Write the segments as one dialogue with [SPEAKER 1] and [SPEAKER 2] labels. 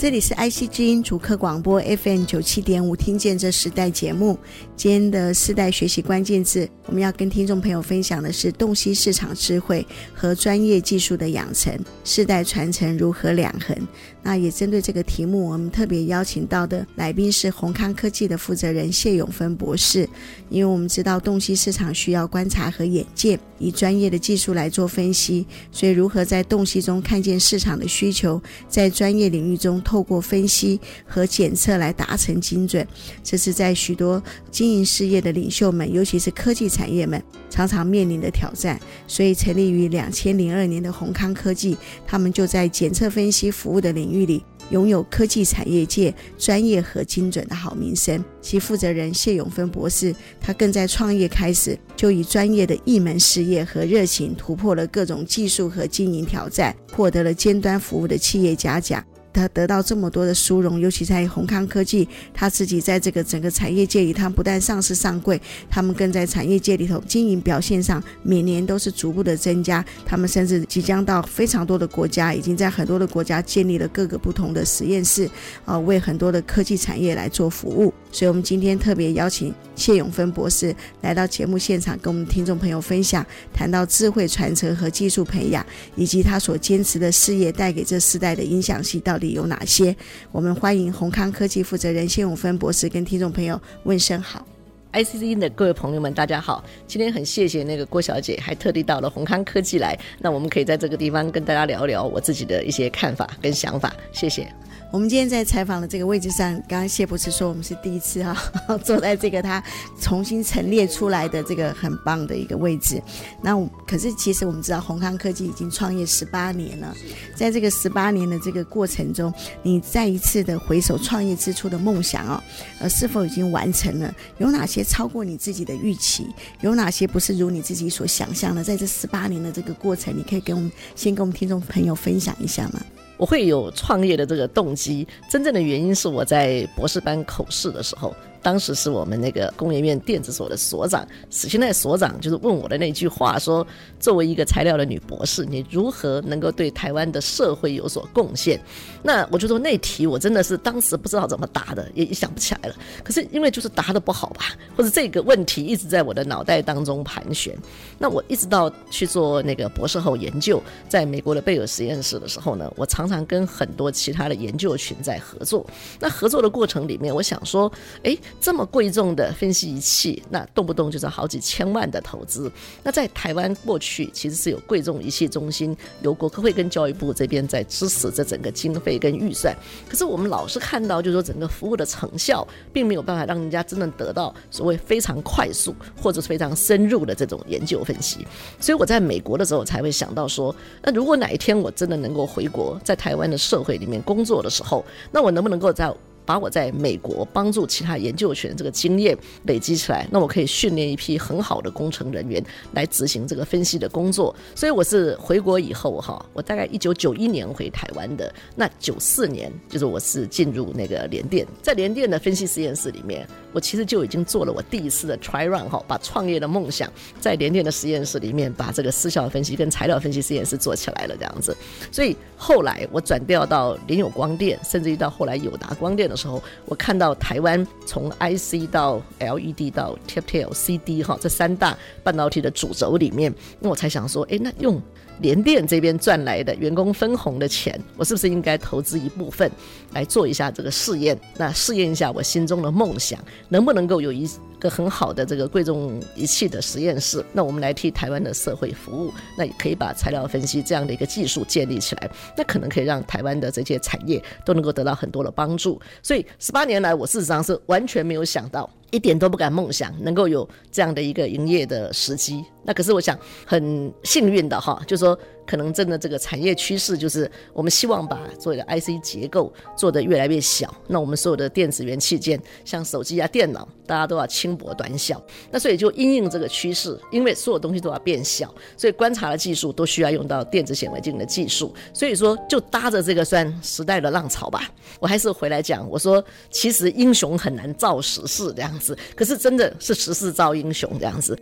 [SPEAKER 1] 这里是 IC 之音主客广播 FM 九七点五，听见这时代节目。今天的世代学习关键字，我们要跟听众朋友分享的是洞悉市场智慧和专业技术的养成，世代传承如何两横。那也针对这个题目，我们特别邀请到的来宾是宏康科技的负责人谢永芬博士。因为我们知道洞悉市场需要观察和眼见，以专业的技术来做分析，所以如何在洞悉中看见市场的需求，在专业领域中。透过分析和检测来达成精准，这是在许多经营事业的领袖们，尤其是科技产业们常常面临的挑战。所以，成立于两千零二年的宏康科技，他们就在检测分析服务的领域里，拥有科技产业界专业和精准的好名声。其负责人谢永芬博士，他更在创业开始就以专业的一门事业和热情，突破了各种技术和经营挑战，获得了尖端服务的企业家奖。他得到这么多的殊荣，尤其在宏康科技，他自己在这个整个产业界里，他不但上市上柜，他们更在产业界里头经营表现上，每年都是逐步的增加。他们甚至即将到非常多的国家，已经在很多的国家建立了各个不同的实验室，啊，为很多的科技产业来做服务。所以，我们今天特别邀请谢永芬博士来到节目现场，跟我们听众朋友分享，谈到智慧传承和技术培养，以及他所坚持的事业带给这世代的影响性到底有哪些？我们欢迎宏康科技负责人谢永芬博士跟听众朋友问声好。
[SPEAKER 2] ICC 的各位朋友们，大家好！今天很谢谢那个郭小姐，还特地到了宏康科技来，那我们可以在这个地方跟大家聊聊我自己的一些看法跟想法。谢谢。
[SPEAKER 1] 我们今天在采访的这个位置上，刚刚谢博士说我们是第一次哈，坐在这个他重新陈列出来的这个很棒的一个位置。那可是其实我们知道宏康科技已经创业十八年了，在这个十八年的这个过程中，你再一次的回首创业之初的梦想哦，呃，是否已经完成了？有哪些超过你自己的预期？有哪些不是如你自己所想象的？在这十八年的这个过程，你可以跟我们先跟我们听众朋友分享一下吗？
[SPEAKER 2] 我会有创业的这个动机，真正的原因是我在博士班口试的时候。当时是我们那个工研院电子所的所长史清奈所长，就是问我的那句话说：“作为一个材料的女博士，你如何能够对台湾的社会有所贡献？”那我就说那题我真的是当时不知道怎么答的，也想不起来了。可是因为就是答得不好吧，或者这个问题一直在我的脑袋当中盘旋。那我一直到去做那个博士后研究，在美国的贝尔实验室的时候呢，我常常跟很多其他的研究群在合作。那合作的过程里面，我想说，哎。这么贵重的分析仪器，那动不动就是好几千万的投资。那在台湾过去其实是有贵重仪器中心，由国科会跟教育部这边在支持这整个经费跟预算。可是我们老是看到，就是说整个服务的成效，并没有办法让人家真的得到所谓非常快速或者是非常深入的这种研究分析。所以我在美国的时候才会想到说，那如果哪一天我真的能够回国，在台湾的社会里面工作的时候，那我能不能够在把我在美国帮助其他研究权这个经验累积起来，那我可以训练一批很好的工程人员来执行这个分析的工作。所以我是回国以后哈，我大概一九九一年回台湾的，那九四年就是我是进入那个联电，在联电的分析实验室里面，我其实就已经做了我第一次的 try run 哈，把创业的梦想在联电的实验室里面把这个失效分析跟材料分析实验室做起来了这样子。所以后来我转调到联友光电，甚至于到后来友达光电的时候，我看到台湾从 IC 到 LED 到 TFT-LCD 哈这三大半导体的主轴里面，那我才想说，哎，那用联电这边赚来的员工分红的钱，我是不是应该投资一部分来做一下这个试验？那试验一下我心中的梦想，能不能够有一个很好的这个贵重仪器的实验室？那我们来替台湾的社会服务，那也可以把材料分析这样的一个技术建立起来，那可能可以让台湾的这些产业都能够得到很多的帮助。所以十八年来，我事实上是完全没有想到一点都不敢梦想能够有这样的一个营业的时机。那可是我想很幸运的哈，就说可能真的这个产业趋势就是我们希望把所有的 IC 结构做得越来越小。那我们所有的电子元器件，像手机啊、电脑，大家都要轻薄短小。那所以就因应这个趋势，因为所有东西都要变小，所以观察的技术都需要用到电子显微镜的技术。所以说就搭着这个算时代的浪潮吧。我还是回来讲，我说其实英雄很难造时势这样子，可是真的是时势造英雄这样子。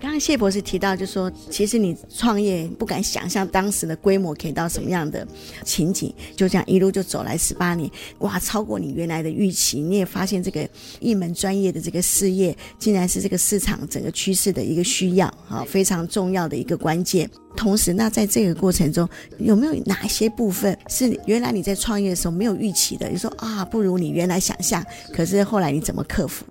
[SPEAKER 1] 刚刚谢博士提到，就说其实你创业不敢想象当时的规模可以到什么样的情景，就这样一路就走来十八年，哇，超过你原来的预期。你也发现这个一门专业的这个事业，竟然是这个市场整个趋势的一个需要啊，非常重要的一个关键。同时，那在这个过程中，有没有哪些部分是原来你在创业的时候没有预期的？你说啊，不如你原来想象，可是后来你怎么克服？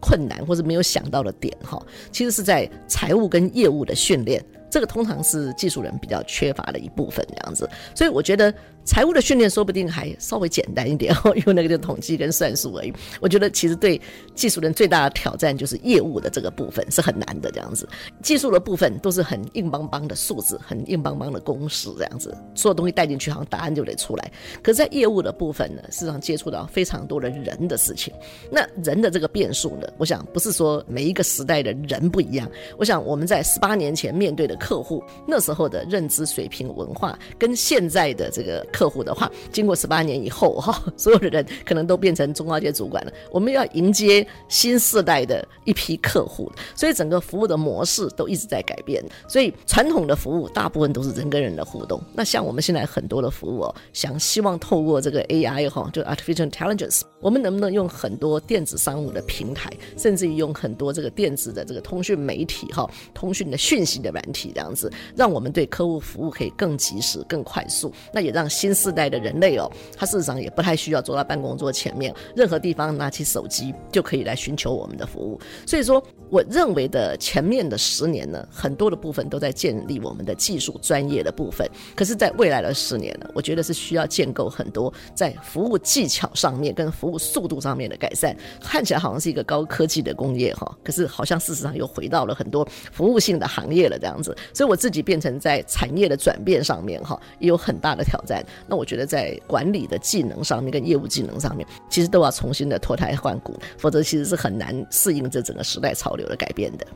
[SPEAKER 2] 困难或者没有想到的点哈，其实是在财务跟业务的训练，这个通常是技术人比较缺乏的一部分这样子，所以我觉得。财务的训练说不定还稍微简单一点哦，因为那个就统计跟算术而已。我觉得其实对技术人最大的挑战就是业务的这个部分是很难的这样子。技术的部分都是很硬邦邦的数字，很硬邦邦的公式这样子，所有东西带进去，好像答案就得出来。可是，在业务的部分呢，事实上接触到非常多的人的事情。那人的这个变数呢，我想不是说每一个时代的人不一样。我想我们在十八年前面对的客户，那时候的认知水平、文化，跟现在的这个。客户的话，经过十八年以后，哈，所有的人可能都变成中高阶主管了。我们要迎接新世代的一批客户，所以整个服务的模式都一直在改变。所以传统的服务大部分都是人跟人的互动。那像我们现在很多的服务哦，想希望透过这个 AI 哈，就 Artificial Intelligence，我们能不能用很多电子商务的平台，甚至于用很多这个电子的这个通讯媒体哈，通讯的讯息的软体这样子，让我们对客户服务可以更及时、更快速。那也让新世代的人类哦，他事实上也不太需要坐在办公桌前面，任何地方拿起手机就可以来寻求我们的服务。所以说，我认为的前面的十年呢，很多的部分都在建立我们的技术专业的部分。可是，在未来的十年呢，我觉得是需要建构很多在服务技巧上面跟服务速度上面的改善。看起来好像是一个高科技的工业哈，可是好像事实上又回到了很多服务性的行业了这样子。所以我自己变成在产业的转变上面哈，也有很大的挑战。那我觉得在管理的技能上面跟业务技能上面，其实都要重新的脱胎换骨，否则其实是很难适应这整个时代潮流的改变的。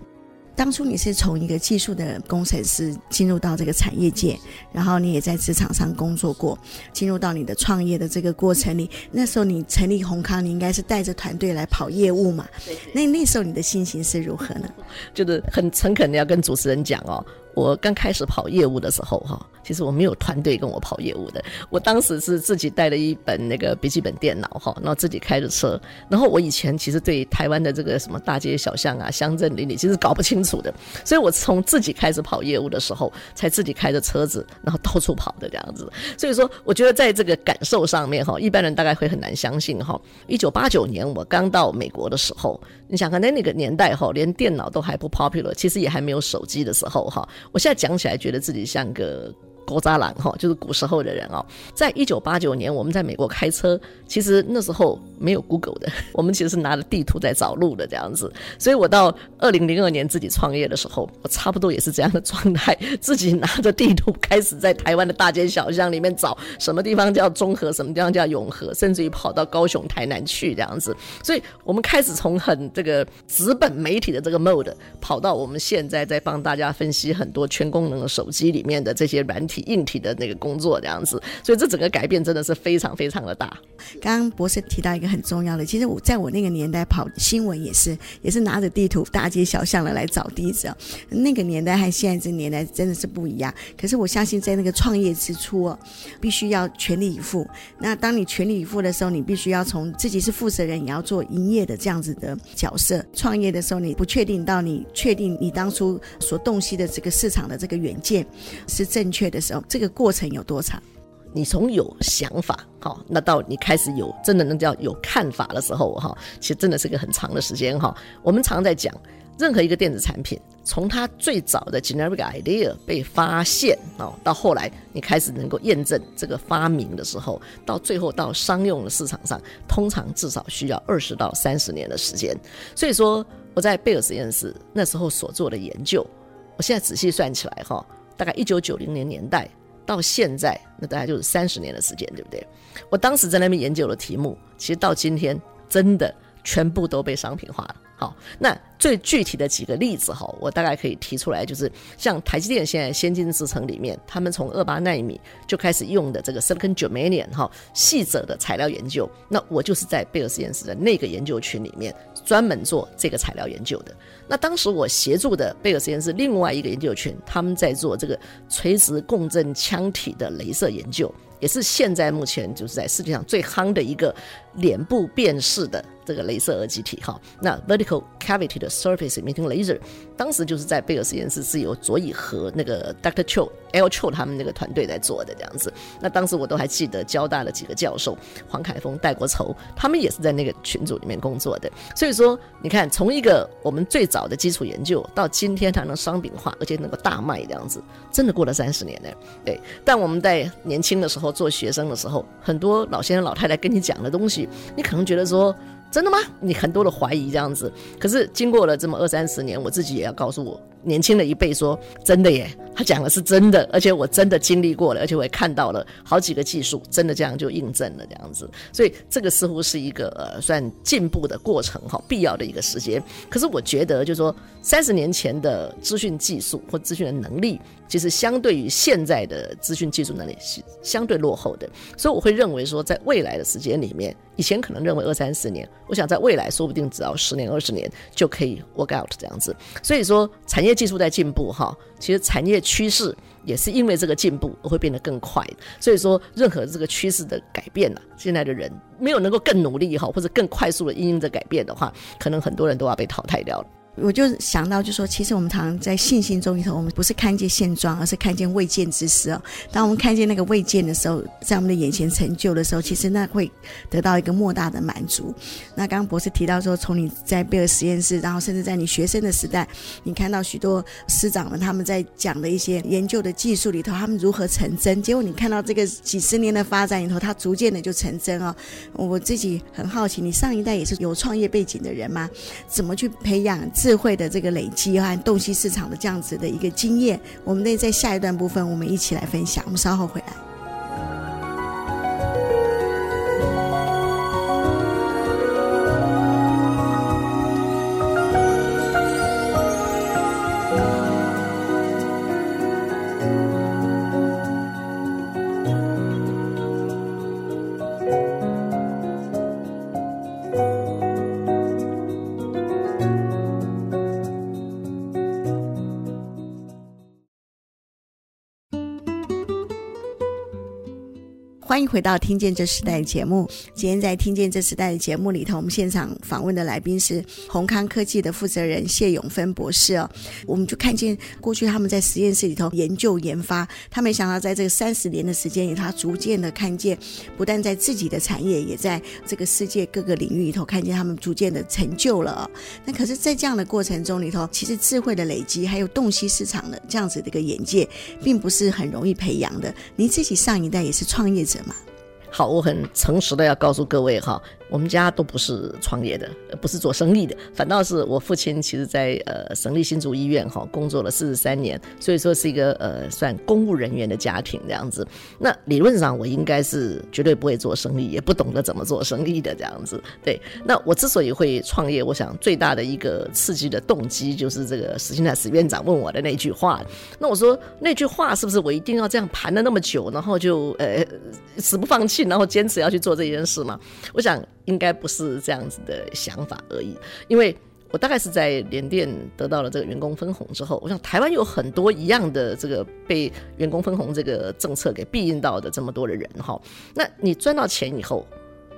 [SPEAKER 1] 当初你是从一个技术的工程师进入到这个产业界，然后你也在职场上工作过，进入到你的创业的这个过程里，那时候你成立宏康，你应该是带着团队来跑业务嘛？那那时候你的心情是如何呢？
[SPEAKER 2] 就是很诚恳的要跟主持人讲哦。我刚开始跑业务的时候，哈，其实我没有团队跟我跑业务的。我当时是自己带了一本那个笔记本电脑，哈，然后自己开着车。然后我以前其实对台湾的这个什么大街小巷啊、乡镇邻里，其实搞不清楚的。所以我从自己开始跑业务的时候，才自己开着车子，然后到处跑的这样子。所以说，我觉得在这个感受上面，哈，一般人大概会很难相信，哈。一九八九年我刚到美国的时候，你想看在那个年代，哈，连电脑都还不 popular，其实也还没有手机的时候，哈。我现在讲起来，觉得自己像个。古渣男哈，就是古时候的人哦。在一九八九年，我们在美国开车，其实那时候没有 Google 的，我们其实是拿着地图在找路的这样子。所以我到二零零二年自己创业的时候，我差不多也是这样的状态，自己拿着地图开始在台湾的大街小巷里面找什么地方叫中和，什么地方叫永和，甚至于跑到高雄、台南去这样子。所以我们开始从很这个纸本媒体的这个 mode，跑到我们现在在帮大家分析很多全功能的手机里面的这些软体。硬体的那个工作这样子，所以这整个改变真的是非常非常的大。
[SPEAKER 1] 刚刚博士提到一个很重要的，其实我在我那个年代跑新闻也是，也是拿着地图大街小巷的来找地址。那个年代和现在这年代真的是不一样。可是我相信在那个创业之初哦，必须要全力以赴。那当你全力以赴的时候，你必须要从自己是负责人，也要做营业的这样子的角色。创业的时候，你不确定到你确定你当初所洞悉的这个市场的这个远见是正确的。时候，这个过程有多长？
[SPEAKER 2] 你从有想法，好，那到你开始有真的那叫有看法的时候，哈，其实真的是个很长的时间，哈。我们常在讲任何一个电子产品，从它最早的 generic idea 被发现哦，到后来你开始能够验证这个发明的时候，到最后到商用的市场上，通常至少需要二十到三十年的时间。所以说我在贝尔实验室那时候所做的研究，我现在仔细算起来哈，大概一九九零年年代到现在，那大概就是三十年的时间，对不对？我当时在那边研究的题目，其实到今天真的全部都被商品化了。好，那最具体的几个例子哈，我大概可以提出来，就是像台积电现在先进制程里面，他们从二八奈米就开始用的这个 silicon germanium 哈细则的材料研究，那我就是在贝尔实验室的那个研究群里面专门做这个材料研究的。那当时我协助的贝尔实验室另外一个研究群，他们在做这个垂直共振腔体的镭射研究，也是现在目前就是在世界上最夯的一个脸部辨识的。这个镭射耳机体哈，那 vertical cavity 的 surface emitting laser，当时就是在贝尔实验室是由佐以和那个 Dr. Cho L Cho 他们那个团队在做的这样子。那当时我都还记得交大的几个教授黄凯峰、戴国筹，他们也是在那个群组里面工作的。所以说，你看从一个我们最早的基础研究到今天它能商品化，而且能够大卖这样子，真的过了三十年呢。对，但我们在年轻的时候做学生的时候，很多老先生老太太跟你讲的东西，你可能觉得说。真的吗？你很多的怀疑这样子，可是经过了这么二三十年，我自己也要告诉我年轻的一辈说，真的耶，他讲的是真的，而且我真的经历过了，而且我也看到了好几个技术，真的这样就印证了这样子，所以这个似乎是一个呃算进步的过程哈，必要的一个时间。可是我觉得就是说，三十年前的资讯技术或资讯的能力。其实相对于现在的资讯技术能力是相对落后的，所以我会认为说，在未来的时间里面，以前可能认为二三十年，我想在未来说不定只要十年二十年就可以 work out 这样子。所以说，产业技术在进步哈，其实产业趋势也是因为这个进步而会变得更快。所以说，任何这个趋势的改变呢，现在的人没有能够更努力哈，或者更快速的因应着改变的话，可能很多人都要被淘汰掉了。
[SPEAKER 1] 我就想到，就说其实我们常常在信心中里头，我们不是看见现状，而是看见未见之事哦。当我们看见那个未见的时候，在我们的眼前成就的时候，其实那会得到一个莫大的满足。那刚刚博士提到说，从你在贝尔实验室，然后甚至在你学生的时代，你看到许多师长们他们在讲的一些研究的技术里头，他们如何成真。结果你看到这个几十年的发展里头，它逐渐的就成真哦。我自己很好奇，你上一代也是有创业背景的人吗？怎么去培养？智慧的这个累积和洞悉市场的这样子的一个经验，我们得在下一段部分，我们一起来分享。我们稍后回来。欢迎回到《听见这时代》的节目。今天在《听见这时代》的节目里头，我们现场访问的来宾是宏康科技的负责人谢永芬博士哦。我们就看见过去他们在实验室里头研究研发，他没想到在这三十年的时间里，他逐渐的看见，不但在自己的产业，也在这个世界各个领域里头看见他们逐渐的成就了。那可是，在这样的过程中里头，其实智慧的累积，还有洞悉市场的这样子的一个眼界，并不是很容易培养的。您自己上一代也是创业者。
[SPEAKER 2] 好，我很诚实的要告诉各位哈。我们家都不是创业的，不是做生意的，反倒是我父亲，其实在呃省立新竹医院哈工作了四十三年，所以说是一个呃算公务人员的家庭这样子。那理论上我应该是绝对不会做生意，也不懂得怎么做生意的这样子。对，那我之所以会创业，我想最大的一个刺激的动机就是这个史清泰史院长问我的那句话。那我说那句话是不是我一定要这样盘了那么久，然后就呃死不放弃，然后坚持要去做这件事嘛？我想。应该不是这样子的想法而已，因为我大概是在联电得到了这个员工分红之后，我想台湾有很多一样的这个被员工分红这个政策给庇荫到的这么多的人哈，那你赚到钱以后，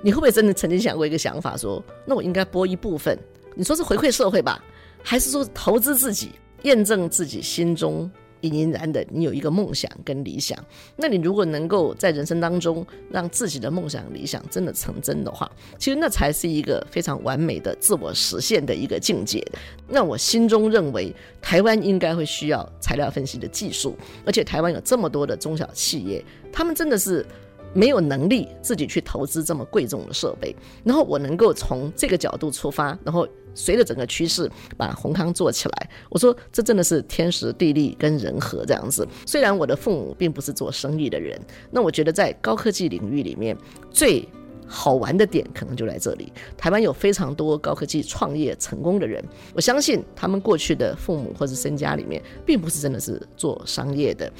[SPEAKER 2] 你会不会真的曾经想过一个想法说，那我应该拨一部分，你说是回馈社会吧，还是说投资自己，验证自己心中？隐隐然的，你有一个梦想跟理想。那你如果能够在人生当中让自己的梦想理想真的成真的话，其实那才是一个非常完美的自我实现的一个境界。那我心中认为，台湾应该会需要材料分析的技术，而且台湾有这么多的中小企业，他们真的是。没有能力自己去投资这么贵重的设备，然后我能够从这个角度出发，然后随着整个趋势把宏康做起来。我说这真的是天时地利跟人和这样子。虽然我的父母并不是做生意的人，那我觉得在高科技领域里面最好玩的点可能就在这里。台湾有非常多高科技创业成功的人，我相信他们过去的父母或是身家里面，并不是真的是做商业的。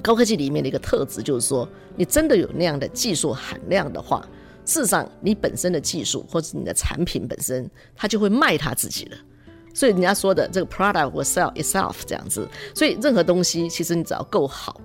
[SPEAKER 2] 高科技里面的一个特质就是说，你真的有那样的技术含量的话，事实上你本身的技术或者你的产品本身，它就会卖它自己了。所以人家说的这个 product will sell itself 这样子。所以任何东西其实你只要够好，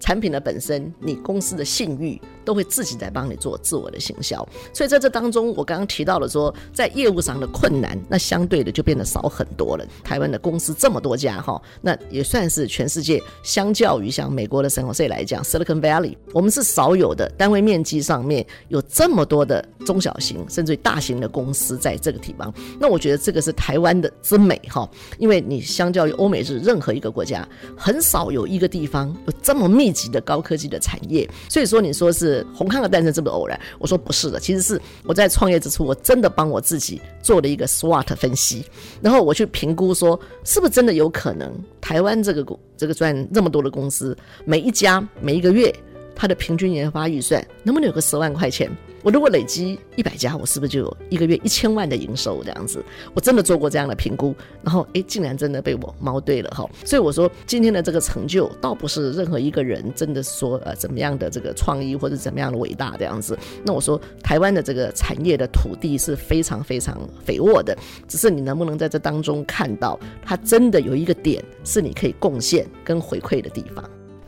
[SPEAKER 2] 产品的本身，你公司的信誉。都会自己在帮你做自我的行销，所以在这当中，我刚刚提到了说，在业务上的困难，那相对的就变得少很多了。台湾的公司这么多家哈，那也算是全世界相较于像美国的 San Jose 来讲，Silicon Valley，我们是少有的单位面积上面有这么多的中小型甚至于大型的公司在这个地方。那我觉得这个是台湾的之美哈，因为你相较于欧美日任何一个国家，很少有一个地方有这么密集的高科技的产业。所以说你说是。红康的诞生这么偶然？我说不是的，其实是我在创业之初，我真的帮我自己做了一个 SWOT 分析，然后我去评估说，是不是真的有可能台湾这个公这个赚这么多的公司，每一家每一个月它的平均研发预算能不能有个十万块钱？我如果累积一百家，我是不是就有一个月一千万的营收这样子？我真的做过这样的评估，然后诶，竟然真的被我猫对了哈！所以我说今天的这个成就，倒不是任何一个人真的说呃怎么样的这个创意或者怎么样的伟大这样子。那我说台湾的这个产业的土地是非常非常肥沃的，只是你能不能在这当中看到它真的有一个点是你可以贡献跟回馈的地方。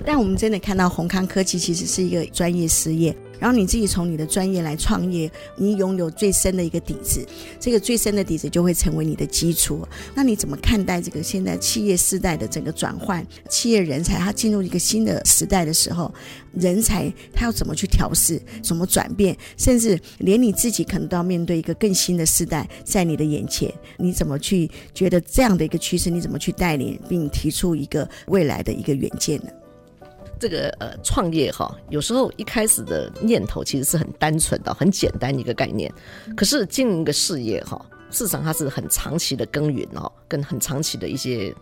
[SPEAKER 1] 但我们真的看到宏康科技其实是一个专业事业。然后你自己从你的专业来创业，你拥有最深的一个底子，这个最深的底子就会成为你的基础。那你怎么看待这个现在企业世代的整个转换？企业人才他进入一个新的时代的时候，人才他要怎么去调试、怎么转变，甚至连你自己可能都要面对一个更新的时代在你的眼前，你怎么去觉得这样的一个趋势？你怎么去带领并提出一个未来的一个远见呢？
[SPEAKER 2] 这个呃创业哈，有时候一开始的念头其实是很单纯的、很简单一个概念。可是经营一个事业哈，市场它是很长期的耕耘哦，跟很长期的一些。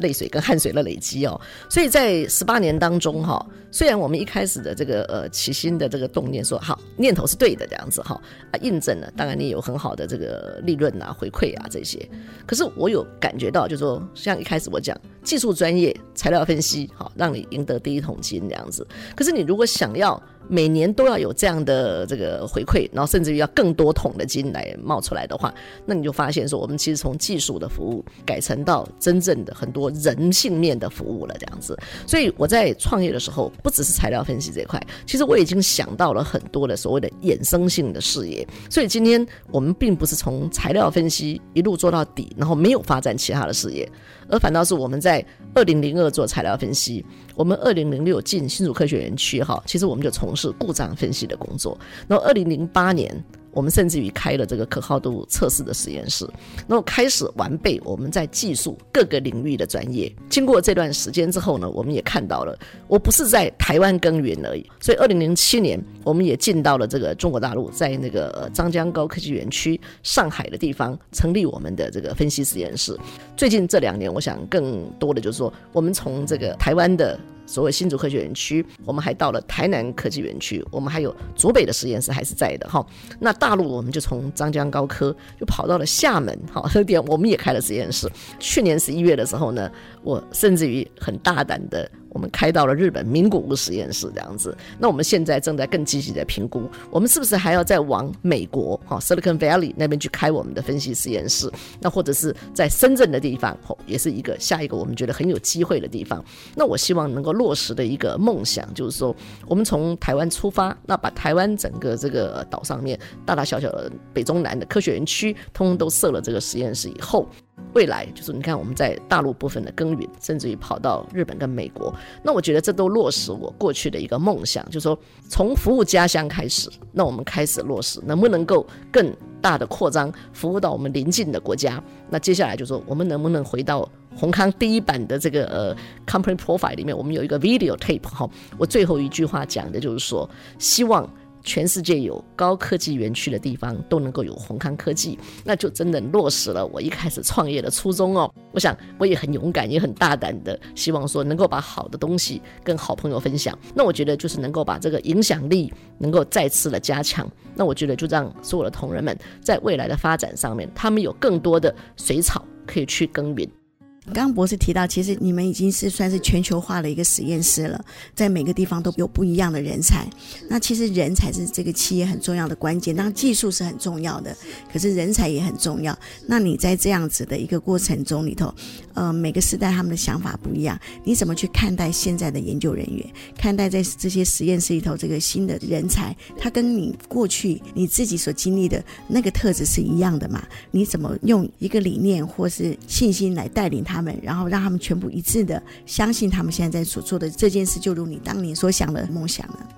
[SPEAKER 2] 泪水跟汗水的累积哦，所以在十八年当中哈，虽然我们一开始的这个呃起心的这个动念说好念头是对的这样子哈啊，印证了，当然你有很好的这个利润啊回馈啊这些，可是我有感觉到就是说，像一开始我讲技术专业材料分析好，让你赢得第一桶金这样子，可是你如果想要。每年都要有这样的这个回馈，然后甚至于要更多桶的金来冒出来的话，那你就发现说，我们其实从技术的服务改成到真正的很多人性面的服务了，这样子。所以我在创业的时候，不只是材料分析这块，其实我已经想到了很多的所谓的衍生性的事业。所以今天我们并不是从材料分析一路做到底，然后没有发展其他的事业。而反倒是我们在二零零二做材料分析，我们二零零六进新竹科学园区哈，其实我们就从事故障分析的工作。然后二零零八年。我们甚至于开了这个可靠度测试的实验室，然后开始完备我们在技术各个领域的专业。经过这段时间之后呢，我们也看到了，我不是在台湾耕耘而已。所以，二零零七年，我们也进到了这个中国大陆，在那个张江高科技园区上海的地方成立我们的这个分析实验室。最近这两年，我想更多的就是说，我们从这个台湾的。所谓新竹科学园区，我们还到了台南科技园区，我们还有竹北的实验室还是在的哈。那大陆我们就从张江高科就跑到了厦门，哈，这点我们也开了实验室。去年十一月的时候呢，我甚至于很大胆的。我们开到了日本名古屋实验室这样子，那我们现在正在更积极的评估，我们是不是还要再往美国哈 Silicon Valley 那边去开我们的分析实验室？那或者是在深圳的地方，也是一个下一个我们觉得很有机会的地方。那我希望能够落实的一个梦想，就是说我们从台湾出发，那把台湾整个这个岛上面大大小小的北中南的科学园区，通通都设了这个实验室以后。未来就是你看我们在大陆部分的耕耘，甚至于跑到日本跟美国，那我觉得这都落实我过去的一个梦想，就是说从服务家乡开始，那我们开始落实，能不能够更大的扩张，服务到我们邻近的国家？那接下来就是说我们能不能回到宏康第一版的这个呃 company profile 里面，我们有一个 video tape 哈，我最后一句话讲的就是说，希望。全世界有高科技园区的地方都能够有宏康科技，那就真的落实了我一开始创业的初衷哦。我想我也很勇敢，也很大胆的，希望说能够把好的东西跟好朋友分享。那我觉得就是能够把这个影响力能够再次的加强。那我觉得就让所有的同仁们在未来的发展上面，他们有更多的水草可以去耕耘。
[SPEAKER 1] 刚刚博士提到，其实你们已经是算是全球化的一个实验室了，在每个地方都有不一样的人才。那其实人才是这个企业很重要的关键，当然技术是很重要的，可是人才也很重要。那你在这样子的一个过程中里头，呃，每个时代他们的想法不一样，你怎么去看待现在的研究人员，看待在这些实验室里头这个新的人才，他跟你过去你自己所经历的那个特质是一样的吗？你怎么用一个理念或是信心来带领他？他们，然后让他们全部一致的相信他们现在在所做的这件事，就如你当年所想的梦想了。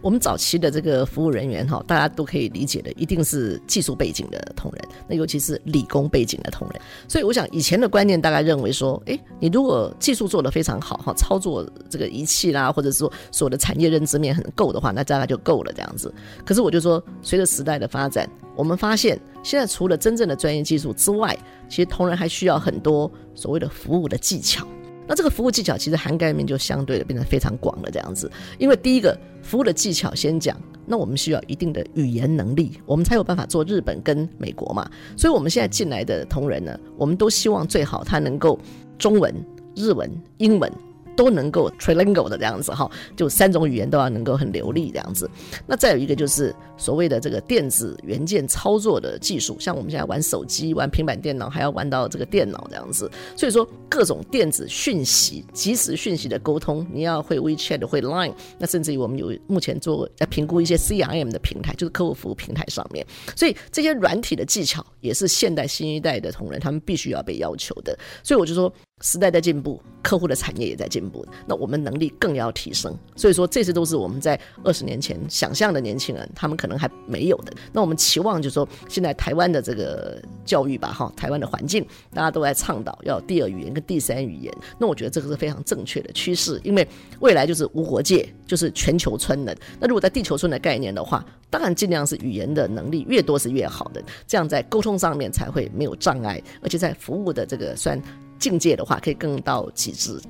[SPEAKER 2] 我们早期的这个服务人员哈，大家都可以理解的，一定是技术背景的同仁，那尤其是理工背景的同仁。所以我想以前的观念大概认为说，诶，你如果技术做得非常好哈，操作这个仪器啦，或者是说所有的产业认知面很够的话，那大概就够了这样子。可是我就说，随着时代的发展，我们发现现在除了真正的专业技术之外，其实同仁还需要很多所谓的服务的技巧。那这个服务技巧其实涵盖面就相对的变得非常广了，这样子。因为第一个服务的技巧先讲，那我们需要一定的语言能力，我们才有办法做日本跟美国嘛。所以我们现在进来的同仁呢，我们都希望最好他能够中文、日文、英文。都能够 trilingual 的这样子哈，就三种语言都要能够很流利这样子。那再有一个就是所谓的这个电子元件操作的技术，像我们现在玩手机、玩平板电脑，还要玩到这个电脑这样子。所以说各种电子讯息、即时讯息的沟通，你要会 WeChat、会 Line，那甚至于我们有目前做在评估一些 CRM 的平台，就是客户服务平台上面。所以这些软体的技巧也是现代新一代的同仁他们必须要被要求的。所以我就说。时代在进步，客户的产业也在进步，那我们能力更要提升。所以说，这些都是我们在二十年前想象的年轻人，他们可能还没有的。那我们期望就是说，现在台湾的这个教育吧，哈，台湾的环境，大家都在倡导要第二语言跟第三语言。那我觉得这个是非常正确的趋势，因为未来就是无国界，就是全球村的。那如果在地球村的概念的话，当然尽量是语言的能力越多是越好的，这样在沟通上面才会没有障碍，而且在服务的这个算。境界的话，可以更到极致。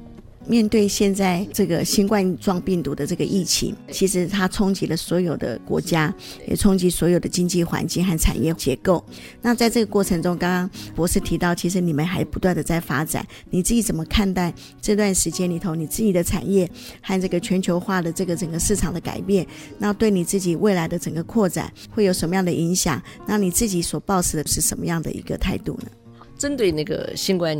[SPEAKER 1] 面对现在这个新冠状病毒的这个疫情，其实它冲击了所有的国家，也冲击所有的经济环境和产业结构。那在这个过程中，刚刚博士提到，其实你们还不断的在发展。你自己怎么看待这段时间里头你自己的产业和这个全球化的这个整个市场的改变？那对你自己未来的整个扩展会有什么样的影响？那你自己所抱持的是什么样的一个态度呢？
[SPEAKER 2] 针对那个新冠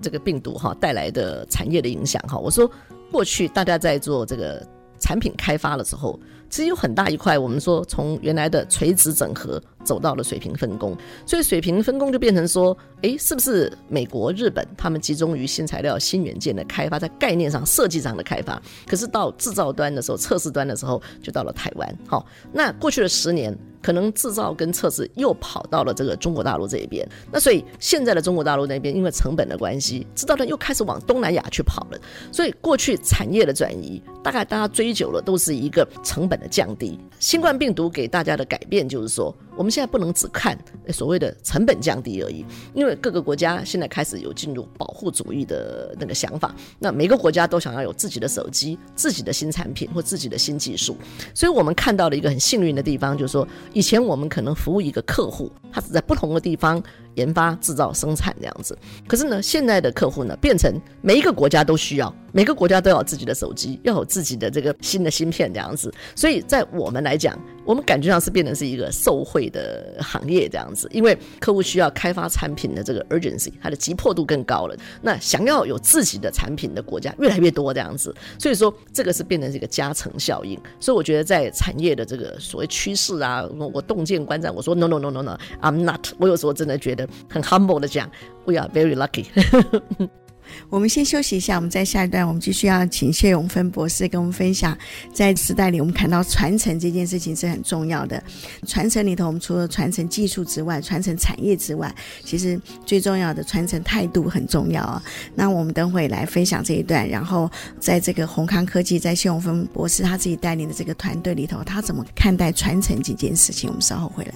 [SPEAKER 2] 这个病毒哈带来的产业的影响哈，我说过去大家在做这个产品开发的时候，其实有很大一块，我们说从原来的垂直整合走到了水平分工，所以水平分工就变成说，诶，是不是美国、日本他们集中于新材料、新元件的开发，在概念上、设计上的开发，可是到制造端的时候、测试端的时候，就到了台湾。好，那过去的十年。可能制造跟测试又跑到了这个中国大陆这一边，那所以现在的中国大陆那边因为成本的关系，制造端又开始往东南亚去跑了。所以过去产业的转移，大概大家追求的都是一个成本的降低。新冠病毒给大家的改变就是说，我们现在不能只看所谓的成本降低而已，因为各个国家现在开始有进入保护主义的那个想法。那每个国家都想要有自己的手机、自己的新产品或自己的新技术，所以我们看到了一个很幸运的地方，就是说。以前我们可能服务一个客户，他是在不同的地方研发、制造、生产这样子。可是呢，现在的客户呢，变成每一个国家都需要，每个国家都要自己的手机，要有自己的这个新的芯片这样子。所以在我们来讲，我们感觉上是变成是一个受惠的行业这样子，因为客户需要开发产品的这个 urgency，它的急迫度更高了。那想要有自己的产品的国家越来越多这样子，所以说这个是变成是一个加成效应。所以我觉得在产业的这个所谓趋势啊。我我洞见观战，我说 no no no no no，I I'm not。我有时候真的觉得很 humble 的讲，We are very lucky。
[SPEAKER 1] 我们先休息一下，我们在下一段，我们继续要请谢永芬博士跟我们分享，在时代里，我们看到传承这件事情是很重要的。传承里头，我们除了传承技术之外，传承产业之外，其实最重要的传承态度很重要啊。那我们等会来分享这一段，然后在这个宏康科技，在谢永芬博士他自己带领的这个团队里头，他怎么看待传承这件事情？我们稍后回来。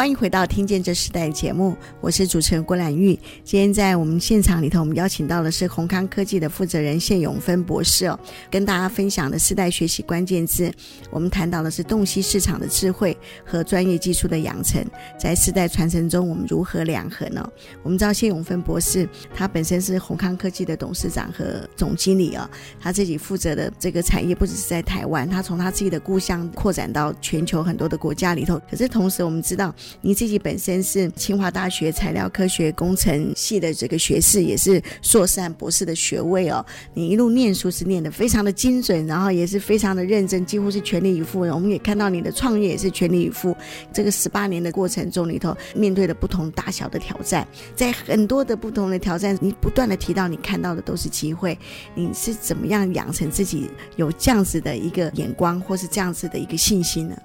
[SPEAKER 1] 欢迎回到《听见这时代》节目，我是主持人郭兰玉。今天在我们现场里头，我们邀请到的是宏康科技的负责人谢永芬博士哦，跟大家分享的世代学习关键字。我们谈到的是洞悉市场的智慧和专业技术的养成，在世代传承中，我们如何两合呢？我们知道谢永芬博士，他本身是宏康科技的董事长和总经理哦，他自己负责的这个产业不只是在台湾，他从他自己的故乡扩展到全球很多的国家里头。可是同时，我们知道。你自己本身是清华大学材料科学工程系的这个学士，也是硕士和博士的学位哦。你一路念书是念得非常的精准，然后也是非常的认真，几乎是全力以赴。我们也看到你的创业也是全力以赴。这个十八年的过程中里头，面对了不同大小的挑战，在很多的不同的挑战，你不断的提到你看到的都是机会。你是怎么样养成自己有这样子的一个眼光，或是这样子的一个信心呢？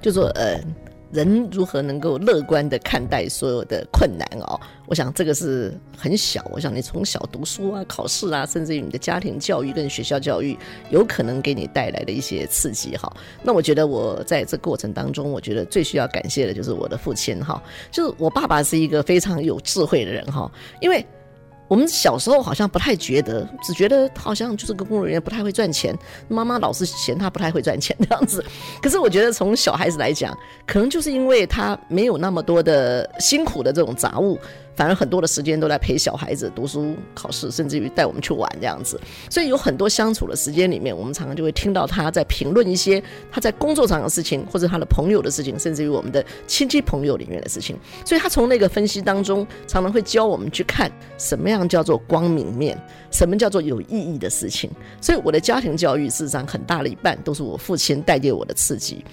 [SPEAKER 2] 就说呃。人如何能够乐观地看待所有的困难哦？我想这个是很小。我想你从小读书啊、考试啊，甚至于你的家庭教育跟学校教育，有可能给你带来的一些刺激哈。那我觉得我在这过程当中，我觉得最需要感谢的就是我的父亲哈，就是我爸爸是一个非常有智慧的人哈，因为。我们小时候好像不太觉得，只觉得好像就是个公务人员不太会赚钱，妈妈老是嫌他不太会赚钱这样子。可是我觉得从小孩子来讲，可能就是因为他没有那么多的辛苦的这种杂物。反而很多的时间都在陪小孩子读书、考试，甚至于带我们去玩这样子。所以有很多相处的时间里面，我们常常就会听到他在评论一些他在工作上的事情，或者他的朋友的事情，甚至于我们的亲戚朋友里面的事情。所以他从那个分析当中，常常会教我们去看什么样叫做光明面，什么叫做有意义的事情。所以我的家庭教育事实上很大的一半都是我父亲带给我的刺激。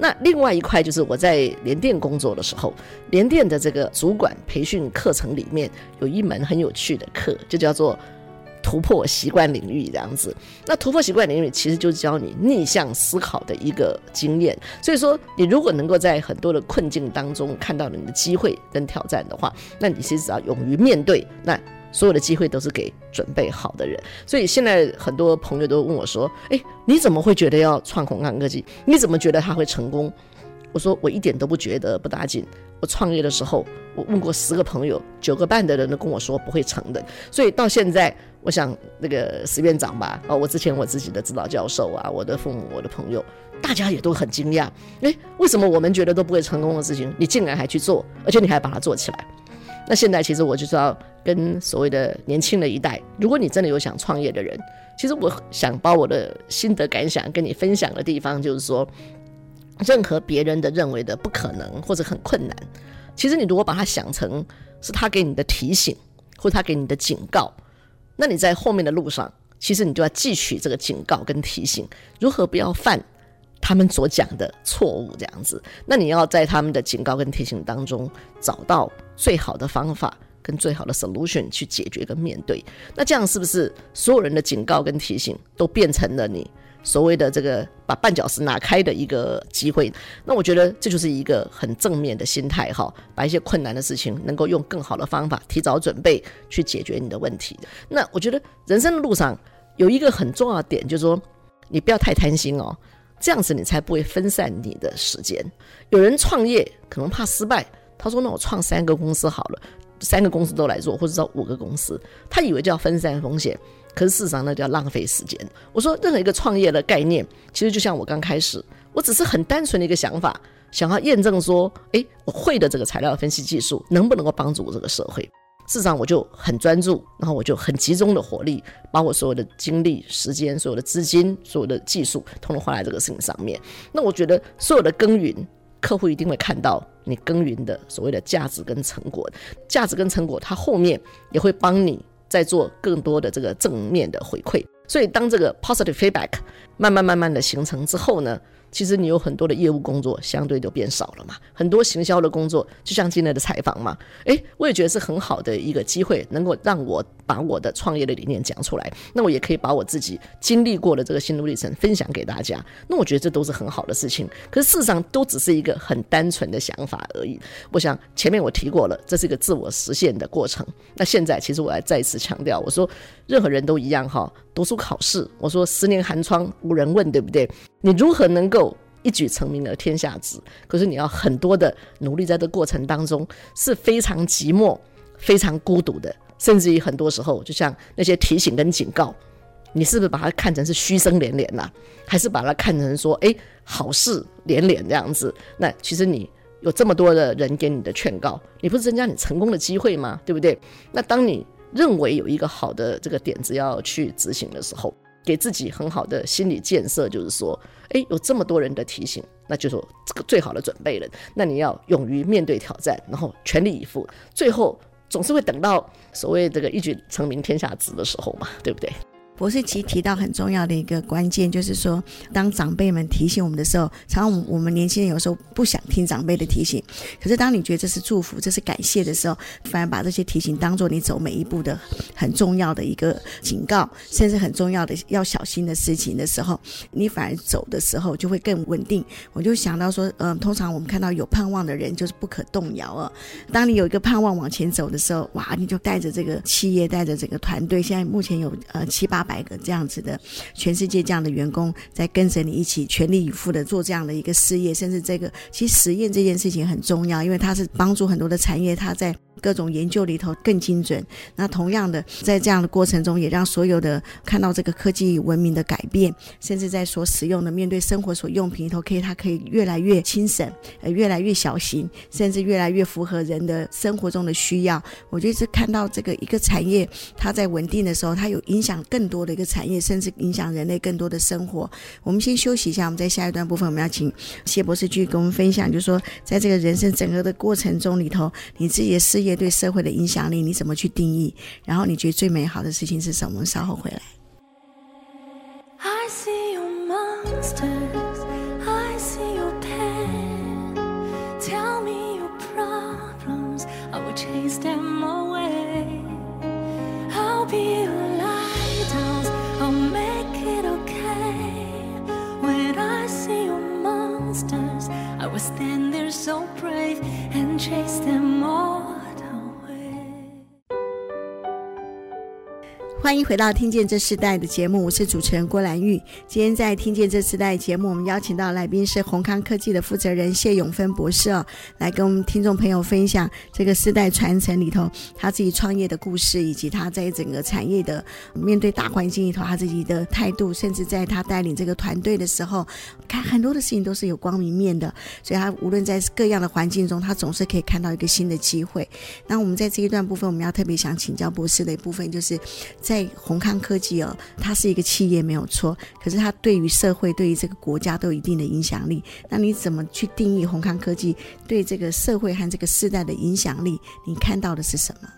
[SPEAKER 2] 那另外一块就是我在联电工作的时候，联电的这个主管培训课程里面有一门很有趣的课，就叫做突破习惯领域这样子。那突破习惯领域其实就是教你逆向思考的一个经验。所以说，你如果能够在很多的困境当中看到你的机会跟挑战的话，那你其实只要勇于面对那。所有的机会都是给准备好的人，所以现在很多朋友都问我说：“诶，你怎么会觉得要创宏康科技？你怎么觉得他会成功？”我说：“我一点都不觉得不打紧。我创业的时候，我问过十个朋友，九个半的人都跟我说不会成的。所以到现在，我想那个石院长吧，哦，我之前我自己的指导教授啊，我的父母，我的朋友，大家也都很惊讶。诶，为什么我们觉得都不会成功的事情，你竟然还去做，而且你还把它做起来？”那现在其实我就是要跟所谓的年轻的一代，如果你真的有想创业的人，其实我想把我的心得感想跟你分享的地方，就是说，任何别人的认为的不可能或者很困难，其实你如果把它想成是他给你的提醒，或他给你的警告，那你在后面的路上，其实你就要汲取这个警告跟提醒，如何不要犯。他们所讲的错误这样子，那你要在他们的警告跟提醒当中找到最好的方法跟最好的 solution 去解决跟面对。那这样是不是所有人的警告跟提醒都变成了你所谓的这个把绊脚石拿开的一个机会？那我觉得这就是一个很正面的心态哈，把一些困难的事情能够用更好的方法提早准备去解决你的问题。那我觉得人生的路上有一个很重要的点，就是说你不要太贪心哦。这样子你才不会分散你的时间。有人创业可能怕失败，他说：“那我创三个公司好了，三个公司都来做，或者说五个公司。”他以为叫分散风险，可是事实上那叫浪费时间。我说，任何一个创业的概念，其实就像我刚开始，我只是很单纯的一个想法，想要验证说，诶，我会的这个材料分析技术能不能够帮助我这个社会。事实上我就很专注，然后我就很集中的火力，把我所有的精力、时间、所有的资金、所有的技术，统统花在这个事情上面。那我觉得所有的耕耘，客户一定会看到你耕耘的所谓的价值跟成果，价值跟成果，它后面也会帮你再做更多的这个正面的回馈。所以当这个 positive feedback 慢慢慢慢的形成之后呢，其实你有很多的业务工作相对就变少了嘛，很多行销的工作，就像今天的采访嘛，诶，我也觉得是很好的一个机会，能够让我把我的创业的理念讲出来，那我也可以把我自己经历过的这个心路历程分享给大家，那我觉得这都是很好的事情。可是事实上都只是一个很单纯的想法而已。我想前面我提过了，这是一个自我实现的过程。那现在其实我要再次强调，我说任何人都一样哈，读书考试，我说十年寒窗无人问，对不对？你如何能够一举成名而天下知？可是你要很多的努力，在这过程当中是非常寂寞、非常孤独的，甚至于很多时候，就像那些提醒跟警告，你是不是把它看成是嘘声连连呐、还是把它看成说，哎，好事连连这样子？那其实你有这么多的人给你的劝告，你不是增加你成功的机会吗？对不对？那当你认为有一个好的这个点子要去执行的时候，给自己很好的心理建设，就是说，诶，有这么多人的提醒，那就是这个最好的准备了。那你要勇于面对挑战，然后全力以赴，最后总是会等到所谓这个一举成名天下知的时候嘛，对不对？
[SPEAKER 1] 博士其实提到很重要的一个关键，就是说，当长辈们提醒我们的时候，常常我们年轻人有时候不想听长辈的提醒，可是当你觉得这是祝福、这是感谢的时候，反而把这些提醒当做你走每一步的很重要的一个警告，甚至很重要的要小心的事情的时候，你反而走的时候就会更稳定。我就想到说，嗯、通常我们看到有盼望的人就是不可动摇啊。当你有一个盼望往前走的时候，哇，你就带着这个企业，带着整个团队，现在目前有呃七八。百个这样子的，全世界这样的员工在跟着你一起全力以赴的做这样的一个事业，甚至这个其实实验这件事情很重要，因为它是帮助很多的产业，它在。各种研究里头更精准。那同样的，在这样的过程中，也让所有的看到这个科技文明的改变，甚至在所使用的面对生活所用品里头，可以它可以越来越轻省，呃，越来越小型，甚至越来越符合人的生活中的需要。我觉得是看到这个一个产业，它在稳定的时候，它有影响更多的一个产业，甚至影响人类更多的生活。我们先休息一下，我们在下一段部分，我们要请谢博士继续跟我们分享，就是说，在这个人生整个的过程中里头，你自己的事业。对社会的影响力，你怎么去定义？然后你觉得最美好的事情是什么？稍后回来。I see your monsters, I see your pain. Tell me your problems, I will chase them away. I'll be your lighthouse, I'll make it okay. When I see your monsters, I will stand there so brave and chase them all. 欢迎回到《听见这世代》的节目，我是主持人郭兰玉。今天在《听见这世代》节目，我们邀请到来宾是宏康科技的负责人谢永芬博士哦，来跟我们听众朋友分享这个世代传承里头他自己创业的故事，以及他在整个产业的面对大环境里头他自己的态度，甚至在他带领这个团队的时候，看很多的事情都是有光明面的。所以他无论在各样的环境中，他总是可以看到一个新的机会。那我们在这一段部分，我们要特别想请教博士的一部分，就是在宏康科技哦，它是一个企业没有错，可是它对于社会、对于这个国家都有一定的影响力。那你怎么去定义宏康科技对这个社会和这个世代的影响力？你看到的是什么？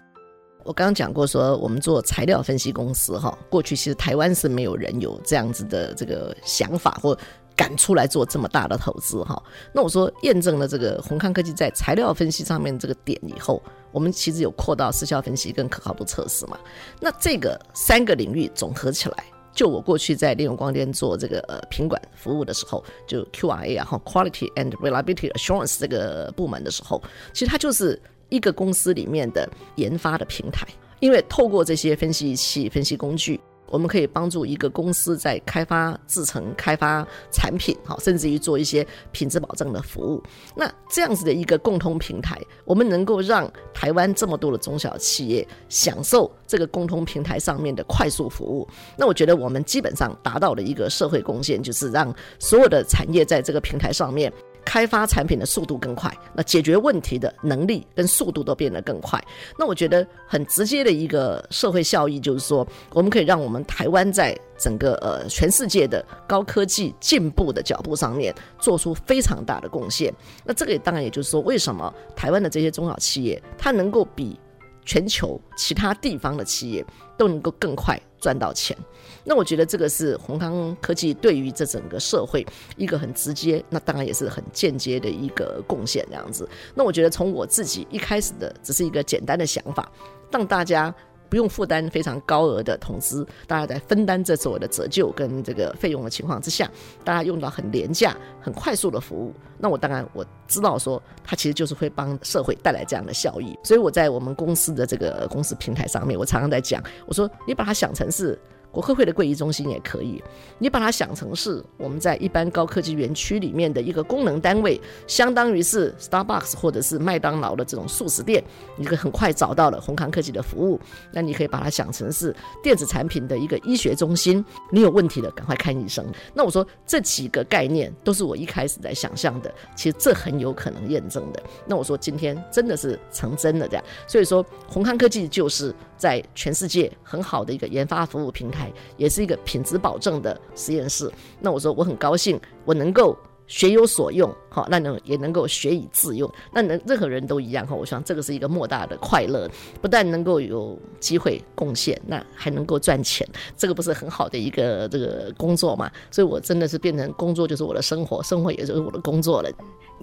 [SPEAKER 2] 我刚刚讲过，说我们做材料分析公司哈，过去其实台湾是没有人有这样子的这个想法或。敢出来做这么大的投资哈，那我说验证了这个宏康科技在材料分析上面这个点以后，我们其实有扩大时效分析跟可靠度测试嘛。那这个三个领域总合起来，就我过去在利用光电做这个呃品管服务的时候，就 QRA 然后 Quality and Reliability Assurance 这个部门的时候，其实它就是一个公司里面的研发的平台，因为透过这些分析仪器、分析工具。我们可以帮助一个公司在开发制成、开发产品，哈，甚至于做一些品质保证的服务。那这样子的一个共通平台，我们能够让台湾这么多的中小企业享受这个共通平台上面的快速服务。那我觉得我们基本上达到了一个社会贡献，就是让所有的产业在这个平台上面开发产品的速度更快，那解决问题的能力跟速度都变得更快。那我觉得很直接的一个社会效益就是说，我们可以让我们台湾在整个呃全世界的高科技进步的脚步上面做出非常大的贡献。那这个当然也就是说，为什么台湾的这些中小企业它能够比全球其他地方的企业都能够更快赚到钱。那我觉得这个是红康科技对于这整个社会一个很直接，那当然也是很间接的一个贡献这样子。那我觉得从我自己一开始的只是一个简单的想法，让大家。不用负担非常高额的投资，大家在分担这次我的折旧跟这个费用的情况之下，大家用到很廉价、很快速的服务。那我当然我知道说，它其实就是会帮社会带来这样的效益。所以我在我们公司的这个公司平台上面，我常常在讲，我说你把它想成是。国科会的会议中心也可以，你把它想成是我们在一般高科技园区里面的一个功能单位，相当于是 Starbucks 或者是麦当劳的这种速食店，你可以很快找到了閎康科技的服务。那你可以把它想成是电子产品的一个医学中心，你有问题了赶快看医生。那我说这几个概念都是我一开始在想象的，其实这很有可能验证的。那我说今天真的是成真的这样，所以说閎康科技就是在全世界很好的一个研发服务平台。也是一个品质保证的实验室。那我说我很高兴，我能够学有所用，好，那能也能够学以致用。那能任何人都一样哈。我想这个是一个莫大的快乐，不但能够有机会贡献，那还能够赚钱，这个不是很好的一个这个工作嘛？所以我真的是变成工作就是我的生活，生活也就是我的工作了。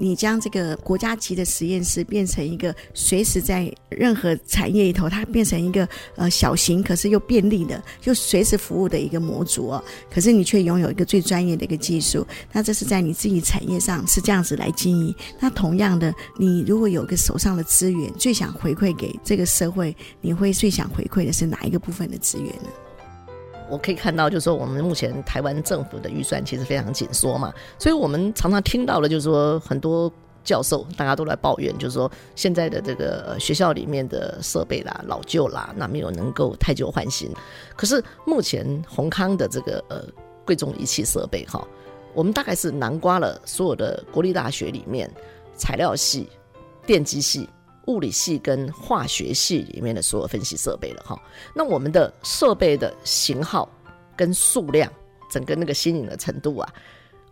[SPEAKER 1] 你将这个国家级的实验室变成一个随时在任何产业里头，它变成一个呃小型可是又便利的，就随时服务的一个模组哦。可是你却拥有一个最专业的一个技术，那这是在你自己产业上是这样样子来经营。那同样的，你如果有个手上的资源，最想回馈给这个社会，你会最想回馈的是哪一个部分的资源呢？
[SPEAKER 2] 我可以看到，就是说我们目前台湾政府的预算其实非常紧缩嘛，所以我们常常听到的，就是说很多教授大家都来抱怨，就是说现在的这个学校里面的设备啦老旧啦，那没有能够太旧换新。可是目前閎康的这个呃贵重仪器设备哈，我们大概是囊括了所有的国立大学里面材料系、电机系。物理系跟化学系里面的所有分析设备了哈，那我们的设备的型号跟数量，整个那个新颖的程度啊，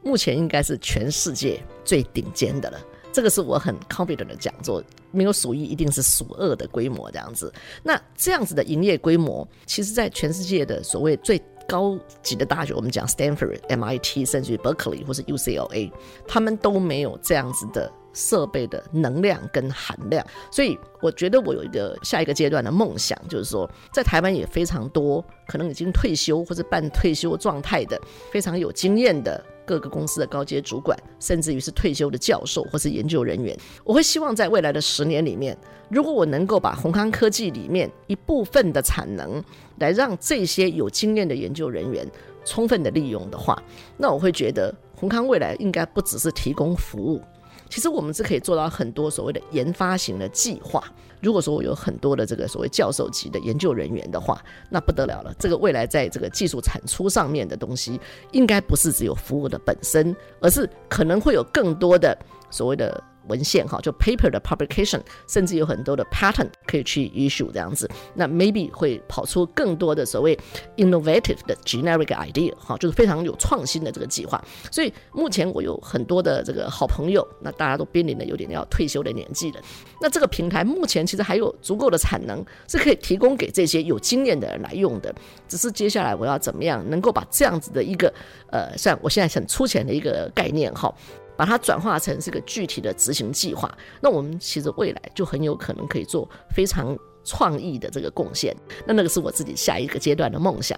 [SPEAKER 2] 目前应该是全世界最顶尖的了。这个是我很 confident 的讲座，没有数一，一定是数二的规模这样子。那这样子的营业规模，其实在全世界的所谓最高级的大学，我们讲 Stanford、MIT，甚至于 Berkeley 或是 UCLA，他们都没有这样子的。设备的能量跟含量，所以我觉得我有一个下一个阶段的梦想，就是说，在台湾也非常多可能已经退休或者半退休状态的非常有经验的各个公司的高阶主管，甚至于是退休的教授或是研究人员。我会希望在未来的十年里面，如果我能够把宏康科技里面一部分的产能，来让这些有经验的研究人员充分的利用的话，那我会觉得宏康未来应该不只是提供服务。其实我们是可以做到很多所谓的研发型的计划。如果说我有很多的这个所谓教授级的研究人员的话，那不得了了。这个未来在这个技术产出上面的东西，应该不是只有服务的本身，而是可能会有更多的所谓的。文献哈，就 paper 的 publication，甚至有很多的 patent 可以去 issue 这样子，那 maybe 会跑出更多的所谓 innovative 的 generic idea 哈，就是非常有创新的这个计划。所以目前我有很多的这个好朋友，那大家都濒临了有点要退休的年纪了。那这个平台目前其实还有足够的产能，是可以提供给这些有经验的人来用的。只是接下来我要怎么样能够把这样子的一个呃，像我现在很粗浅的一个概念哈。把它转化成是个具体的执行计划，那我们其实未来就很有可能可以做非常创意的这个贡献。那那个是我自己下一个阶段的梦想。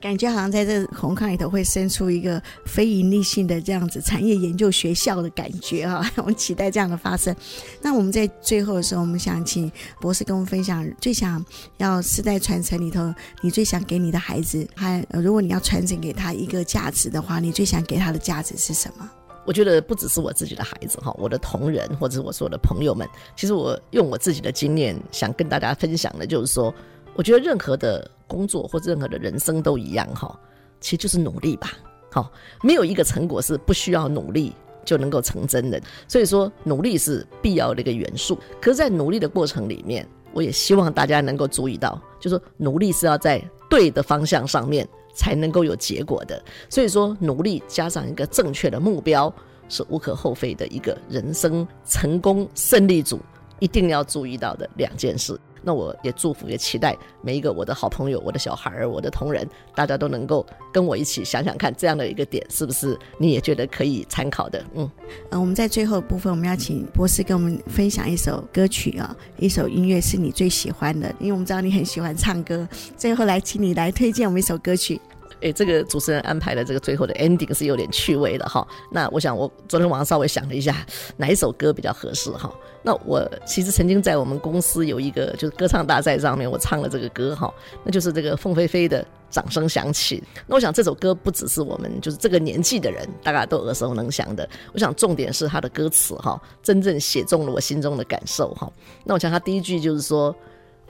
[SPEAKER 1] 感觉好像在这红康里头会生出一个非盈利性的这样子产业研究学校的感觉哈，我们期待这样的发生。那我们在最后的时候，我们想请博士跟我们分享最想要世代传承里头，你最想给你的孩子，还如果你要传承给他一个价值的话，你最想给他的价值是什么？
[SPEAKER 2] 我觉得不只是我自己的孩子哈，我的同仁或者是我所有的朋友们，其实我用我自己的经验想跟大家分享的，就是说，我觉得任何的工作或任何的人生都一样哈，其实就是努力吧。好，没有一个成果是不需要努力就能够成真的。所以说，努力是必要的一个元素。可是，在努力的过程里面，我也希望大家能够注意到，就是说努力是要在对的方向上面才能够有结果的。所以说，努力加上一个正确的目标，是无可厚非的一个人生成功胜利组一定要注意到的两件事。那我也祝福，也期待每一个我的好朋友、我的小孩儿、我的同仁，大家都能够跟我一起想想看，这样的一个点是不是你也觉得可以参考的？嗯，
[SPEAKER 1] 呃，我们在最后部分，我们要请博士跟我们分享一首歌曲啊，一首音乐是你最喜欢的，因为我们知道你很喜欢唱歌。最后来，请你来推荐我们一首歌曲。
[SPEAKER 2] 诶，这个主持人安排的这个最后的 ending 是有点趣味的哈。那我想，我昨天晚上稍微想了一下，哪一首歌比较合适哈？那我其实曾经在我们公司有一个就是歌唱大赛上面，我唱了这个歌哈，那就是这个凤飞飞的《掌声响起》。那我想这首歌不只是我们就是这个年纪的人大家都耳熟能详的，我想重点是它的歌词哈，真正写中了我心中的感受哈。那我想它第一句就是说，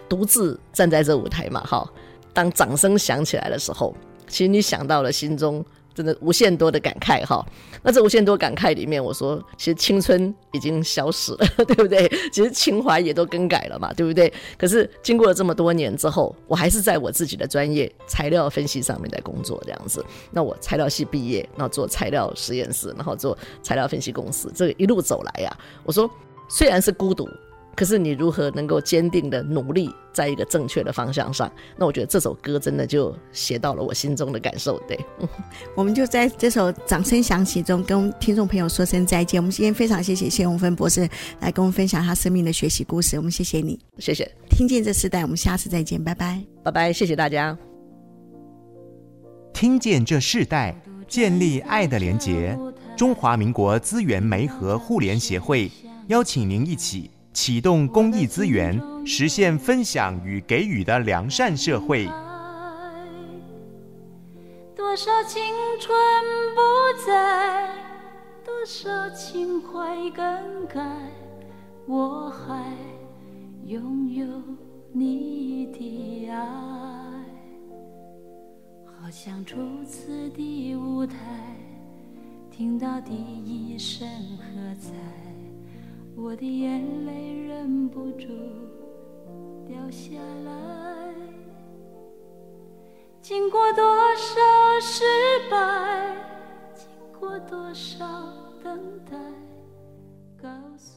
[SPEAKER 2] 独自站在这舞台嘛哈，当掌声响起来的时候。其实你想到了，心中真的无限多的感慨哈。那这无限多感慨里面，我说其实青春已经消失了，对不对？其实情怀也都更改了嘛，对不对？可是经过了这么多年之后，我还是在我自己的专业材料分析上面在工作这样子。那我材料系毕业，然后做材料实验室，然后做材料分析公司，这个一路走来呀，我说虽然是孤独。可是你如何能够坚定的努力在一个正确的方向上？那我觉得这首歌真的就写到了我心中的感受。对，
[SPEAKER 1] 我们就在这首掌声响起中跟听众朋友说声再见。我们今天非常谢谢谢鸿芬博士来跟我们分享他生命的学习故事。我们谢谢你，
[SPEAKER 2] 谢谢。
[SPEAKER 1] 听见这时代，我们下次再见，拜拜，
[SPEAKER 2] 拜拜，谢谢大家。
[SPEAKER 3] 听见这世代，建立爱的连结。中华民国资源媒和互联协会邀请您一起。启动公益资源，实现分享与给予的良善社会。
[SPEAKER 4] 多少青春不在，多少情怀更改，我还拥有你的爱。好像初次的舞台，听到第一声喝彩。我的眼泪忍不住掉下来，经过多少失败，经过多少等待，告诉。